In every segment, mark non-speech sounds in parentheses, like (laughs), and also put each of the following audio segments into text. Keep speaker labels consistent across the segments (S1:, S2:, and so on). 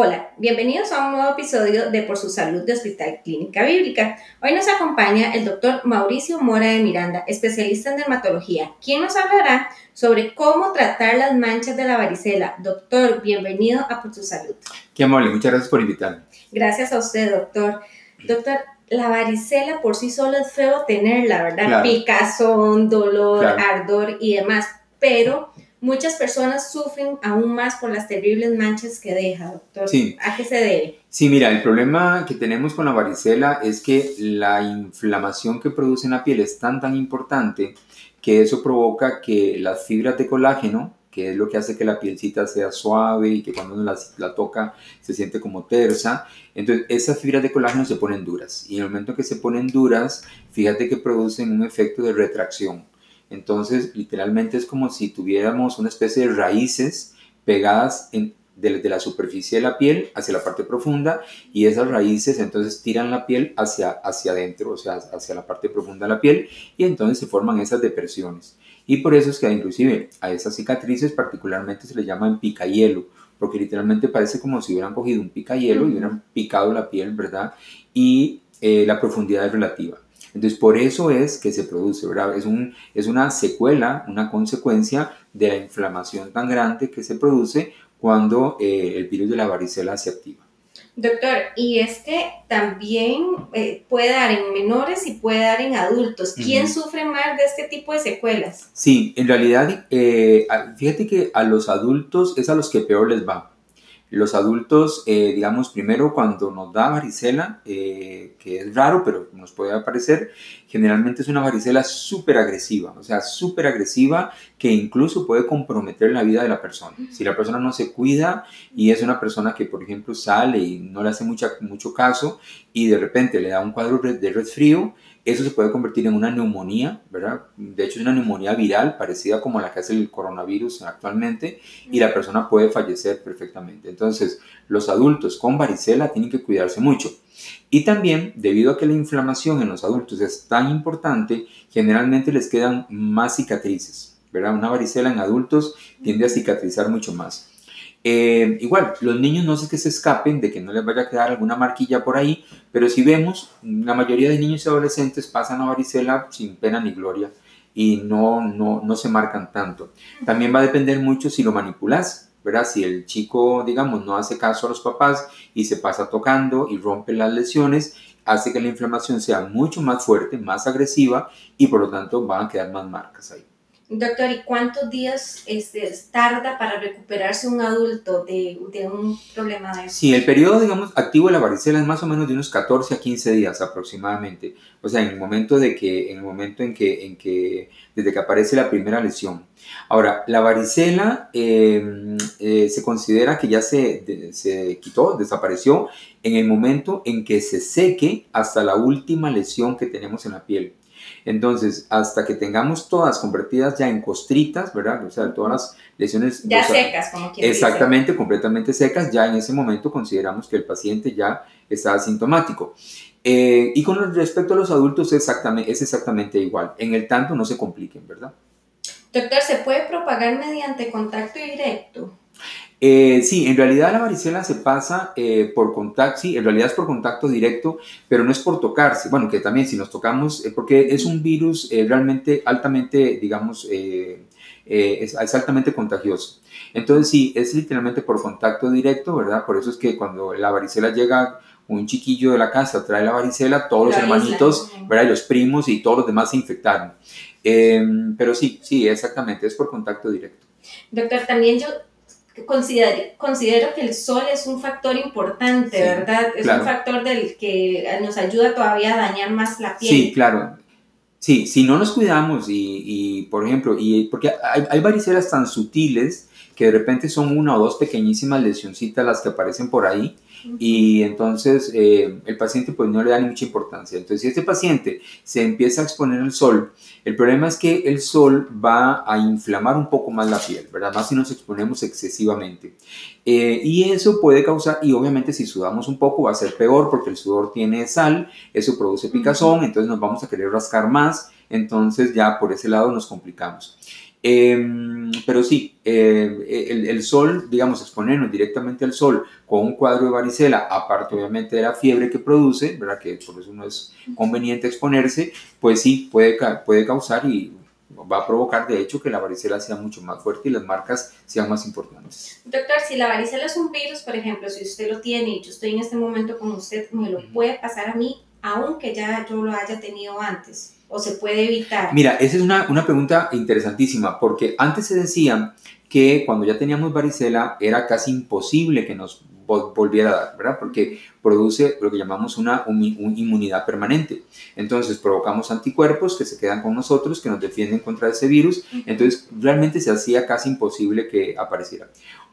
S1: Hola, bienvenidos a un nuevo episodio de Por su Salud de Hospital Clínica Bíblica. Hoy nos acompaña el doctor Mauricio Mora de Miranda, especialista en dermatología, quien nos hablará sobre cómo tratar las manchas de la varicela. Doctor, bienvenido a Por su Salud.
S2: Qué amable, muchas gracias por invitarme.
S1: Gracias a usted, doctor. Doctor, la varicela por sí sola es feo tenerla, ¿verdad? Picazón, dolor, ardor y demás, pero muchas personas sufren aún más por las terribles manchas que deja, doctor. Sí. ¿A qué se debe?
S2: Sí, mira, el problema que tenemos con la varicela es que la inflamación que produce en la piel es tan, tan importante que eso provoca que las fibras de colágeno, que es lo que hace que la pielcita sea suave y que cuando uno la, la, toca se siente como tersa. Entonces, esas fibras de colágeno se ponen duras. Y en el momento que se ponen duras, fíjate que producen un efecto de retracción. Entonces, literalmente es como si tuviéramos una especie de raíces pegadas en, de, la superficie de la piel hacia la parte profunda y esas raíces entonces tiran la piel hacia, hacia adentro, o sea, hacia la parte profunda de la piel y entonces se forman esas depresiones. Y por eso es que inclusive a esas cicatrices particularmente se les llaman picayelo, porque literalmente parece como si hubieran cogido un picayelo y hubieran picado la piel, ¿verdad? Y eh, la profundidad es relativa. Entonces, por eso es que se produce, ¿verdad? Es, un, es una secuela, una consecuencia de la inflamación tan grande que se produce cuando eh, el virus de la varicela se activa.
S1: Doctor, y es que también eh, puede dar en menores y puede dar en adultos. ¿Quién sufre más de este tipo de secuelas?
S2: Sí, en realidad, eh, fíjate que a los adultos es a los que peor les va. Los adultos, eh, digamos, primero cuando nos da varicela, eh, que es raro, pero nos puede aparecer, generalmente es una varicela súper agresiva, o sea, súper agresiva que incluso puede comprometer la vida de la persona. Si la persona no se cuida y es una persona que, por ejemplo, sale y no le hace mucha, mucho caso y de repente le da un cuadro de resfrío, eso se puede convertir en una neumonía, ¿verdad? De hecho, es una neumonía viral parecida como la que hace el coronavirus actualmente y la persona puede fallecer perfectamente. Entonces, los adultos con varicela tienen que cuidarse mucho. Y también, debido a que la inflamación en los adultos es tan importante, generalmente les quedan más cicatrices, ¿verdad? Una varicela en adultos tiende a cicatrizar mucho más. Eh, igual, los niños no sé que se escapen de que no les vaya a quedar alguna marquilla por ahí, pero si vemos, la mayoría de niños y adolescentes pasan a varicela sin pena ni gloria y no, no, no se marcan tanto. También va a depender mucho si lo manipulas, ¿verdad? Si el chico, digamos, no hace caso a los papás y se pasa tocando y rompe las lesiones, hace que la inflamación sea mucho más fuerte, más agresiva y por lo tanto van a quedar más marcas ahí.
S1: Doctor, ¿y cuántos días este, tarda para recuperarse un adulto de, de, un problema de
S2: Sí, el periodo, digamos, activo de la varicela es más o menos de unos 14 a 15 días aproximadamente. O sea, en el momento, de que, en el momento en, que, en que, desde que aparece la primera lesión. Ahora, la varicela em, eh, se considera que ya se, se quitó, desapareció en el momento en que se seque hasta la última lesión que tenemos en la piel. Entonces, hasta que tengamos todas convertidas ya en costritas, ¿verdad? O sea, todas las lesiones...
S1: Ya secas, como quien
S2: Exactamente, completamente secas, ya en ese momento consideramos que el paciente ya está asintomático. Eh, y con respecto a los adultos exactamente, es exactamente igual. En el tanto no se compliquen, ¿verdad?
S1: Doctor, ¿se puede propagar mediante contacto directo?
S2: Eh, sí, en realidad la varicela se pasa eh, por contacto, sí, en realidad es por contacto directo, pero no es por tocarse. Bueno, que también si nos tocamos, eh, porque es un virus realmente altamente, digamos, es, altamente contagioso. Entonces sí, es literalmente por contacto directo, ¿verdad? Por eso es que cuando la varicela llega un chiquillo de la casa trae la varicela, todos los hermanitos, ¿verdad? Y los primos y todos los demás se infectaron. Em, pero sí, sí, exactamente, es por contacto directo.
S1: Doctor, también yo considero, considero que el sol es un factor importante, ¿verdad? Es un factor del que nos ayuda todavía a dañar más la piel.
S2: Sí, claro. Sí, si no nos cuidamos y, por ejemplo, y porque hay, hay varicelas tan sutiles que de repente son una o dos pequeñísimas lesioncitas las que aparecen por ahí y entonces eh, el paciente pues no le da ni mucha importancia. Entonces si este paciente se empieza a exponer al sol, el problema es que el sol va a inflamar un poco más la piel, ¿verdad? Más si nos exponemos excesivamente. Eh, y eso puede causar, y obviamente si sudamos un poco va a ser peor porque el sudor tiene sal, eso produce picazón, entonces nos vamos a querer rascar más, entonces ya por ese lado nos complicamos. Em, pero sí, eh, el, sol, digamos, exponernos directamente al sol con un cuadro de varicela, aparte obviamente de la fiebre que produce, ¿verdad? Que por eso no es conveniente exponerse, pues sí, puede, puede causar y va a provocar de hecho que la varicela sea mucho más fuerte y las marcas sean más importantes.
S1: Doctor, si la varicela es un virus, por ejemplo, si usted lo tiene y yo estoy en este momento con usted, ¿me lo puede pasar a mí aunque ya yo lo haya tenido antes? ¿O se puede evitar?
S2: Mira, esa es una, una pregunta interesantísima, porque antes se decía que cuando ya teníamos varicela era casi imposible que nos volviera a dar, ¿verdad? Porque produce lo que llamamos una, inmunidad permanente. Entonces provocamos anticuerpos que se quedan con nosotros, que nos defienden contra ese virus. Entonces realmente se hacía casi imposible que apareciera.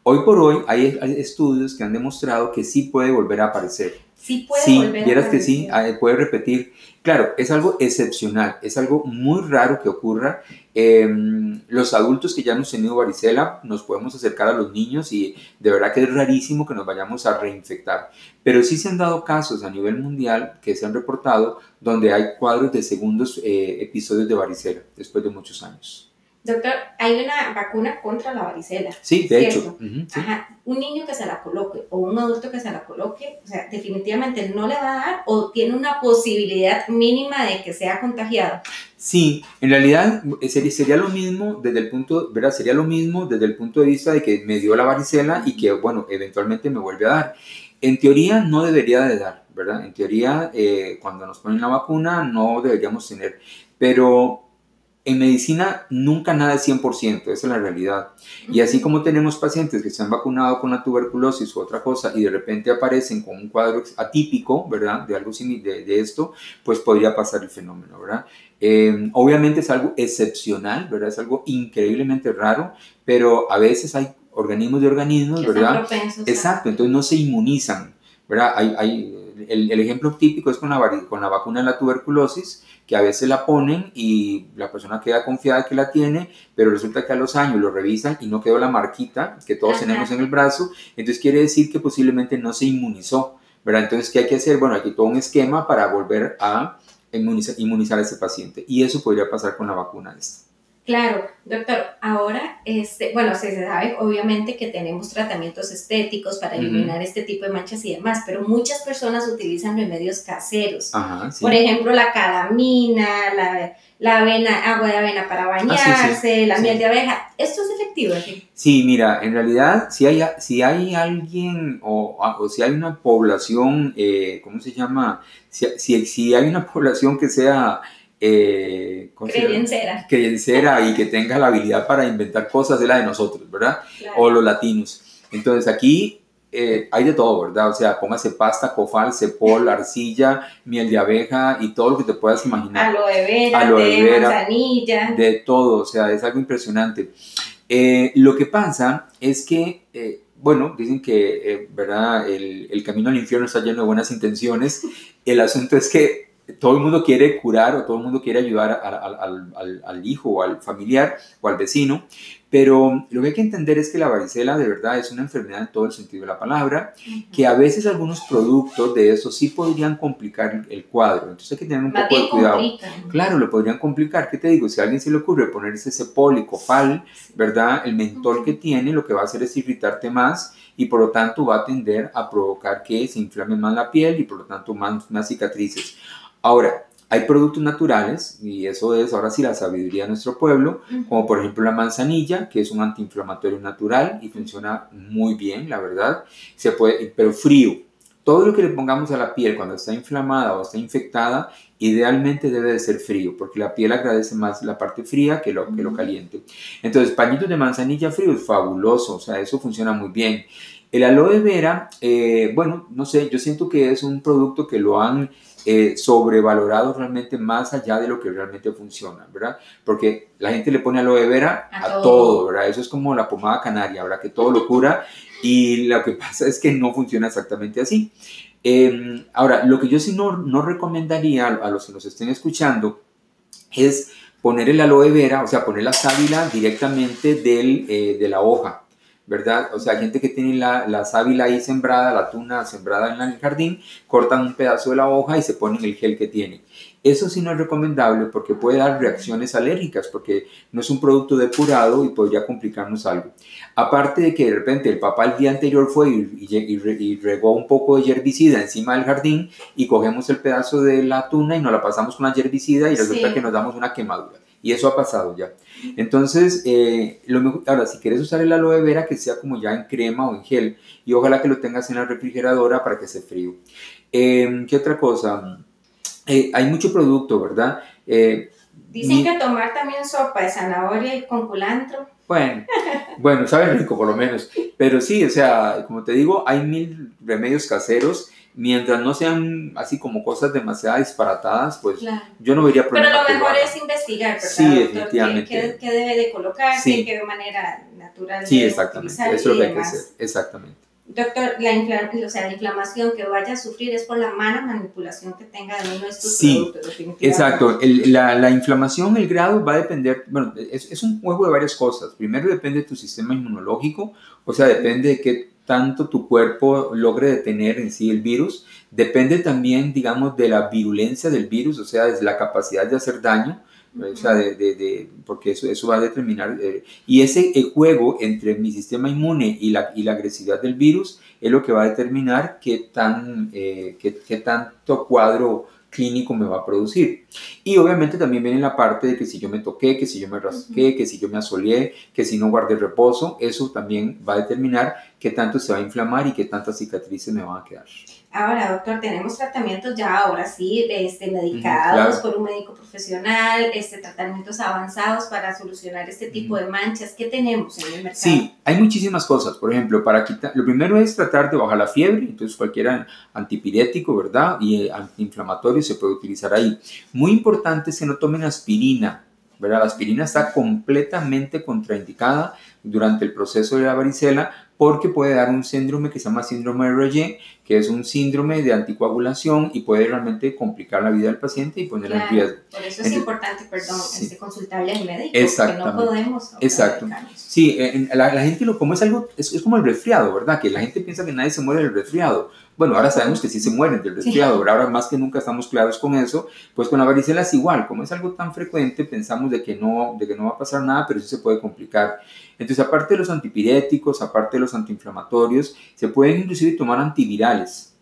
S2: Hoy por hoy hay, estudios que han demostrado que sí puede volver a aparecer.
S1: Sí puede sí, volver
S2: vieras que sí, puede repetir. Claro, es algo excepcional, es algo muy raro que ocurra. Em, los adultos que ya hemos tenido varicela nos podemos acercar a los niños y de verdad que es rarísimo que nos vayamos a reinfectar. Pero sí se han dado casos a nivel mundial que se han reportado donde hay cuadros de segundos eh, episodios de varicela después de muchos años.
S1: Doctor, hay una vacuna contra la varicela.
S2: Sí, de hecho.
S1: Ajá. Un niño que se la coloque o un adulto que se la coloque, o sea, definitivamente no le va a dar o tiene una posibilidad mínima de que sea contagiado.
S2: Sí, en realidad eh, sería, sería lo mismo desde el punto, ¿verdad? Sería lo mismo desde el punto de vista de que me dio la varicela y que, bueno, eventualmente me vuelve a dar. En teoría no debería de dar, ¿verdad? En teoría, eh, cuando nos ponen la vacuna no deberíamos tener, pero en medicina nunca nada es 100%, esa es la realidad. Y así como tenemos pacientes que se han vacunado con la tuberculosis u otra cosa y de repente aparecen con un cuadro atípico, ¿verdad? De algo de, de esto, pues podría pasar el fenómeno, ¿verdad? Eh, obviamente es algo excepcional, ¿verdad? Es algo increíblemente raro, pero a veces hay organismos de organismos, ¿verdad? Exacto, entonces no se inmunizan, ¿verdad? Hay, hay, el, el, ejemplo típico es con la, con la vacuna de la tuberculosis, que a veces la ponen y la persona queda confiada que la tiene, pero resulta que a los años lo revisan y no quedó la marquita que todos tenemos en el brazo, entonces quiere decir que posiblemente no se inmunizó, ¿verdad? Entonces, ¿qué hay que hacer? Bueno, hay todo un esquema para volver a inmunizar, inmunizar a ese paciente y eso podría pasar con la vacuna esta.
S1: Claro, doctor, ahora, este, bueno, se sabe obviamente que tenemos tratamientos estéticos para eliminar este tipo de manchas y demás, pero muchas personas utilizan remedios caseros. Por ejemplo, la calamina, la, la avena, agua de avena para ah, bañarse, la miel de abeja. ¿Esto es efectivo?
S2: Sí, mira, en realidad, si hay, si hay alguien o, o si hay una población, eh, ¿cómo se llama? Si, si, si hay una (laughs) población que sea
S1: eh,
S2: creyencera. y que tenga la habilidad para inventar cosas de la de nosotros, ¿verdad? O los latinos. Entonces aquí eh, hay de todo, ¿verdad? O sea, póngase pasta, cofal, cepol, (laughs) arcilla, miel de abeja y todo lo que te puedas imaginar.
S1: Aloe vera, aloe vera, de manzanilla.
S2: De todo, o sea, es algo impresionante. Eh, lo que pasa es que, eh, bueno, dicen que, ¿verdad? El, el, camino al infierno está lleno de buenas intenciones. El asunto es que todo el mundo quiere curar o todo el mundo quiere ayudar al, hijo o al familiar o al vecino, pero lo que hay que entender es que la varicela de verdad es una enfermedad en todo el sentido de la palabra, que a veces algunos productos de eso sí podrían complicar el cuadro, entonces hay que tener un poco de cuidado. Claro, lo podrían complicar, ¿qué te digo? Si a alguien se le ocurre ponerse ese policofal, ¿verdad? El mentol que tiene lo que va a hacer es irritarte más y por lo tanto va a tender a provocar que se inflame más la piel y por lo tanto más, más cicatrices. Ahora, hay productos naturales, y eso es ahora sí la sabiduría de nuestro pueblo, como por ejemplo la manzanilla, que es un antiinflamatorio natural y funciona muy bien, la verdad, se puede, pero frío. Todo lo que le pongamos a la piel cuando está inflamada o está infectada, idealmente debe de ser frío, porque la piel agradece más la parte fría que lo, que lo caliente. Entonces, pañitos de manzanilla frío es fabuloso, o sea, eso funciona muy bien. El aloe vera, eh, bueno, no sé, yo siento que es un producto que lo han eh, sobrevalorado realmente más allá de lo que realmente funciona, ¿verdad? Porque la gente le pone aloe vera a, todo. ¿verdad? Eso es como la pomada canaria, ¿verdad? Que todo lo (laughs) cura y lo que pasa es que no funciona exactamente así. Em, ahora, lo que yo sí no, no recomendaría a los que nos estén escuchando es poner el aloe vera, o sea, poner la sábila directamente del, eh, de la hoja, ¿verdad? O sea, gente que tiene la, la sábila ahí sembrada, la tuna sembrada en el jardín, cortan un pedazo de la hoja y se ponen el gel que tiene. Eso sí no es recomendable porque puede dar reacciones alérgicas, porque no es un producto depurado y podría complicarnos algo. Aparte de que de repente el papá el día anterior fue y, regó un poco de herbicida encima del jardín y cogemos el pedazo de la tuna y nos la pasamos con la herbicida y resulta que nos damos una quemadura. Y eso ha pasado ya. Entonces, eh, lo mejor, ahora, si quieres usar el aloe vera, que sea como ya en crema o en gel, y ojalá que lo tengas en la refrigeradora para que se frío. Em, ¿Qué otra cosa? Eh, hay mucho producto, ¿verdad?
S1: Eh, Dicen que tomar también sopa de zanahoria y con culantro.
S2: Bueno, bueno, sabe rico por lo menos. Pero sí, o sea, como te digo, hay mil remedios caseros. Mientras no sean así como cosas demasiado disparatadas, pues yo no vería
S1: problema. Pero lo mejor es investigar, ¿verdad?
S2: Sí, definitivamente.
S1: ¿Qué, debe de colocarse? Sí. ¿Qué manera natural
S2: Sí, exactamente. Eso es lo que hay que hacer. Exactamente.
S1: Doctor, la, o sea, la inflamación que vaya a sufrir es por la mala manipulación que tenga de uno de estos sí,
S2: Exacto, la, la, inflamación, el grado va a depender, bueno, es, es, un juego de varias cosas. Primero depende de tu sistema inmunológico, o sea, depende de qué tanto tu cuerpo logre detener en sí el virus. Depende también, digamos, de la virulencia del virus, o sea, de la capacidad de hacer daño o sea, de, de, porque eso, eso va a determinar, eh, y ese juego entre mi sistema inmune y la, y la agresividad del virus es lo que va a determinar qué, tan, eh, qué, qué tanto cuadro clínico me va a producir. Y obviamente también viene la parte de que si yo me toqué, que si yo me rasqué, que si yo me asoleé, que si no guardé reposo, eso también va a determinar qué tanto se va a inflamar y qué tantas cicatrices me van a quedar.
S1: Ahora, doctor, tenemos tratamientos ya ahora sí, este, medicados por un médico profesional, este, tratamientos avanzados para solucionar este tipo de manchas. ¿Qué tenemos en el mercado?
S2: Sí, hay muchísimas cosas. Por ejemplo, para quitar, lo primero es tratar de bajar la fiebre, entonces cualquier antipirético, ¿verdad? Y eh, antiinflamatorio se puede utilizar ahí. Muy importante es que no tomen aspirina, ¿verdad? La aspirina está completamente contraindicada durante el proceso de la varicela porque puede dar un síndrome que se llama síndrome de Roger, que es un síndrome de anticoagulación y puede realmente complicar la vida del paciente y ponerla en riesgo.
S1: Por eso es importante, perdón, este, consultarle al médico, porque no podemos.
S2: Exacto. Sí, la, gente lo como es algo, es, es, como el resfriado, ¿verdad? Que la gente piensa que nadie se muere del resfriado. Bueno, ahora sabemos que sí se mueren del resfriado, pero ahora más que nunca estamos claros con eso. Pues con la varicela es igual, como es algo tan frecuente, pensamos de que no, de que no va a pasar nada, pero sí se puede complicar. Entonces, aparte de los antipiréticos, aparte de los antiinflamatorios, se pueden inclusive tomar antivirales.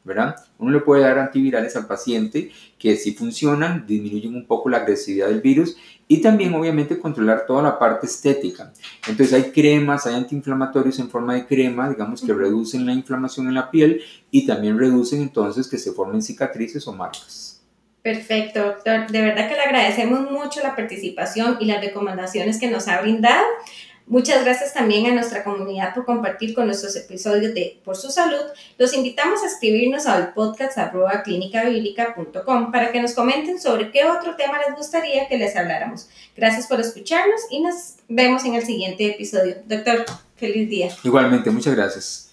S2: ¿Verdad? Uno le puede dar antivirales al paciente que si funcionan, disminuyen un poco la agresividad del virus y también obviamente controlar toda la parte estética. Entonces hay cremas, hay antiinflamatorios en forma de crema, digamos que reducen la inflamación en la piel y también reducen entonces que se formen cicatrices o marcas.
S1: Perfecto, doctor. De verdad que le agradecemos mucho la participación y las recomendaciones que nos ha brindado. Muchas gracias también a nuestra comunidad por compartir con nuestros episodios de Por su Salud. Los invitamos a escribirnos al podcast arroba para que nos comenten sobre qué otro tema les gustaría que les habláramos. Gracias por escucharnos y nos vemos en el siguiente episodio. Doctor, feliz día.
S2: Igualmente, muchas gracias.